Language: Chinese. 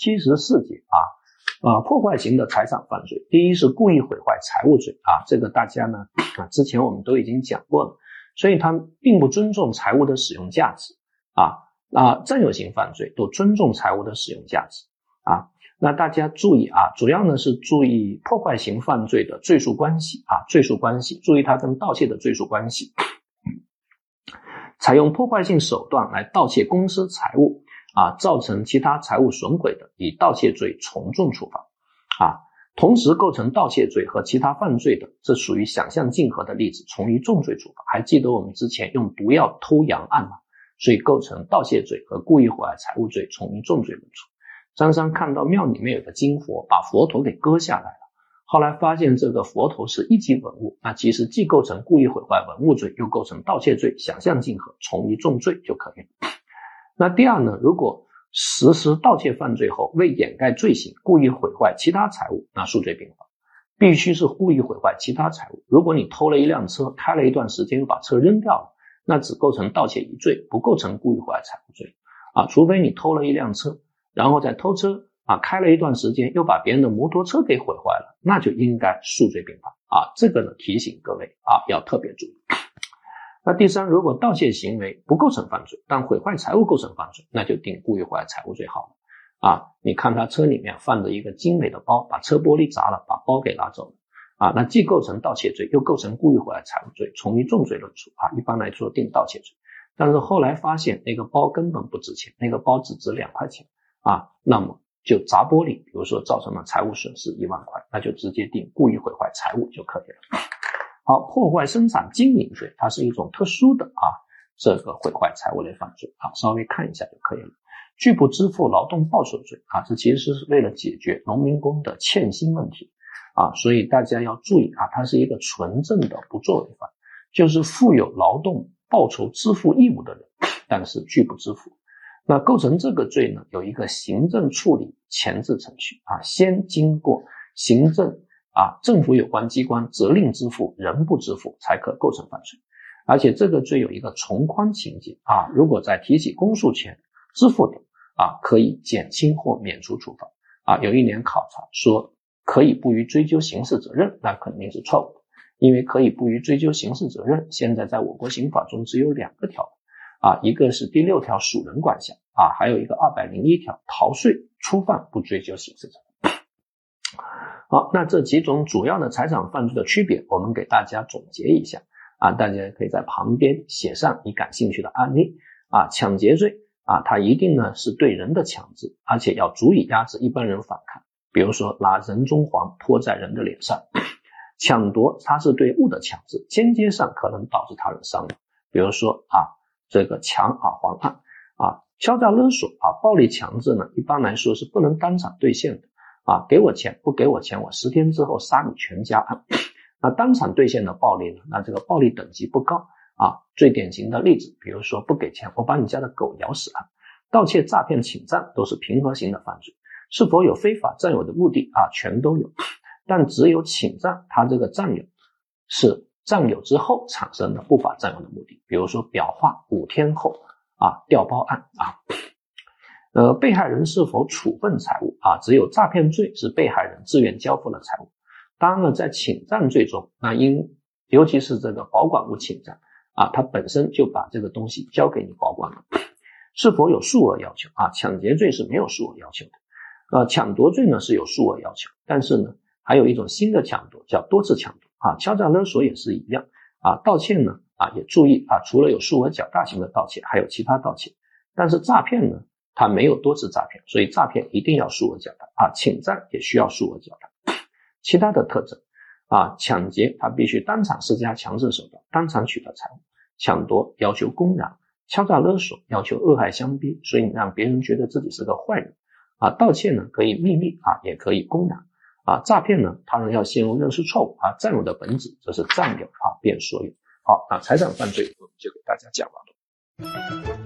七十四节啊啊，破坏型的财产犯罪，第一是故意毁坏财物罪啊，这个大家呢啊之前我们都已经讲过了，所以他并不尊重财物的使用价值啊啊，占有型犯罪都尊重财物的使用价值啊。那大家注意啊，主要呢是注意破坏型犯罪的罪数关系啊，罪数关系，注意它跟盗窃的罪数关系。采用破坏性手段来盗窃公司财物啊，造成其他财物损毁的，以盗窃罪从重处罚啊。同时构成盗窃罪和其他犯罪的，这属于想象竞合的例子，从一重罪处罚。还记得我们之前用毒药偷羊案吗？所以构成盗窃罪和故意毁坏财物罪，从一重罪论处。张三看到庙里面有个金佛，把佛头给割下来了。后来发现这个佛头是一级文物，那其实既构成故意毁坏文物罪，又构成盗窃罪，想象竞合，从一重罪就可以了。那第二呢，如果实施盗窃犯罪后为掩盖罪行，故意毁坏其他财物，那数罪并罚。必须是故意毁坏其他财物。如果你偷了一辆车，开了一段时间又把车扔掉了，那只构成盗窃一罪，不构成故意毁坏财物罪啊。除非你偷了一辆车。然后再偷车啊，开了一段时间，又把别人的摩托车给毁坏了，那就应该数罪并罚啊。这个呢，提醒各位啊，要特别注意。那第三，如果盗窃行为不构成犯罪，但毁坏财物构成犯罪，那就定故意毁坏财物罪好了啊。你看他车里面放着一个精美的包，把车玻璃砸了，把包给拿走了啊，那既构成盗窃罪，又构成故意毁坏财物罪，从一重罪论处啊。一般来说定盗窃罪，但是后来发现那个包根本不值钱，那个包只值两块钱。啊，那么就砸玻璃，比如说造成了财务损失一万块，那就直接定故意毁坏财物就可以了。好，破坏生产经营罪，它是一种特殊的啊这个毁坏财物类犯罪啊，稍微看一下就可以了。拒不支付劳动报酬罪啊，这其实是为了解决农民工的欠薪问题啊，所以大家要注意啊，它是一个纯正的不作为犯，就是负有劳动报酬支付义务的人，但是拒不支付。那构成这个罪呢，有一个行政处理前置程序啊，先经过行政啊政府有关机关责令支付，人不支付才可构成犯罪。而且这个罪有一个从宽情节啊，如果在提起公诉前支付的啊，可以减轻或免除处罚啊。有一年考察说可以不予追究刑事责任，那肯定是错误的，因为可以不予追究刑事责任，现在在我国刑法中只有两个条。啊，一个是第六条属人管辖啊，还有一个二百零一条逃税初犯不追究刑事责任。好，那这几种主要的财产犯罪的区别，我们给大家总结一下啊，大家可以在旁边写上你感兴趣的案例啊。抢劫罪啊，它一定呢是对人的强制，而且要足以压制一般人反抗，比如说拿人中黄泼在人的脸上。抢夺它是对物的强制，间接上可能导致他人伤亡，比如说啊。这个抢耳环案啊，敲诈勒索啊，暴力强制呢，一般来说是不能当场兑现的啊，给我钱不给我钱，我十天之后杀你全家案。那当场兑现的暴力呢，那这个暴力等级不高啊。最典型的例子，比如说不给钱，我把你家的狗咬死案。盗窃、诈骗、侵占都是平和型的犯罪，是否有非法占有的目的啊？全都有，但只有侵占，它这个占有是。占有之后产生的不法占有的目的，比如说表化五天后啊调包案啊，呃被害人是否处分财物啊？只有诈骗罪是被害人自愿交付了财物。当然了，在侵占罪中，那因尤其是这个保管物侵占啊，他本身就把这个东西交给你保管了。是否有数额要求啊？抢劫罪是没有数额要求的，呃抢夺罪呢是有数额要求，但是呢还有一种新的抢夺叫多次抢夺。啊，敲诈勒索也是一样啊，盗窃呢啊也注意啊，除了有数额较大型的盗窃，还有其他盗窃。但是诈骗呢，他没有多次诈骗，所以诈骗一定要数额较大啊，侵占也需要数额较大。其他的特征啊，抢劫他必须当场施加强制手段，当场取得财物；抢夺要求公然；敲诈勒索要求恶害相逼，所以你让别人觉得自己是个坏人啊。盗窃呢可以秘密啊，也可以公然。啊，诈骗呢？他人要陷入认识错误啊，占有的本质则是占有啊，变所有。好，那财产犯罪我们就给大家讲完了。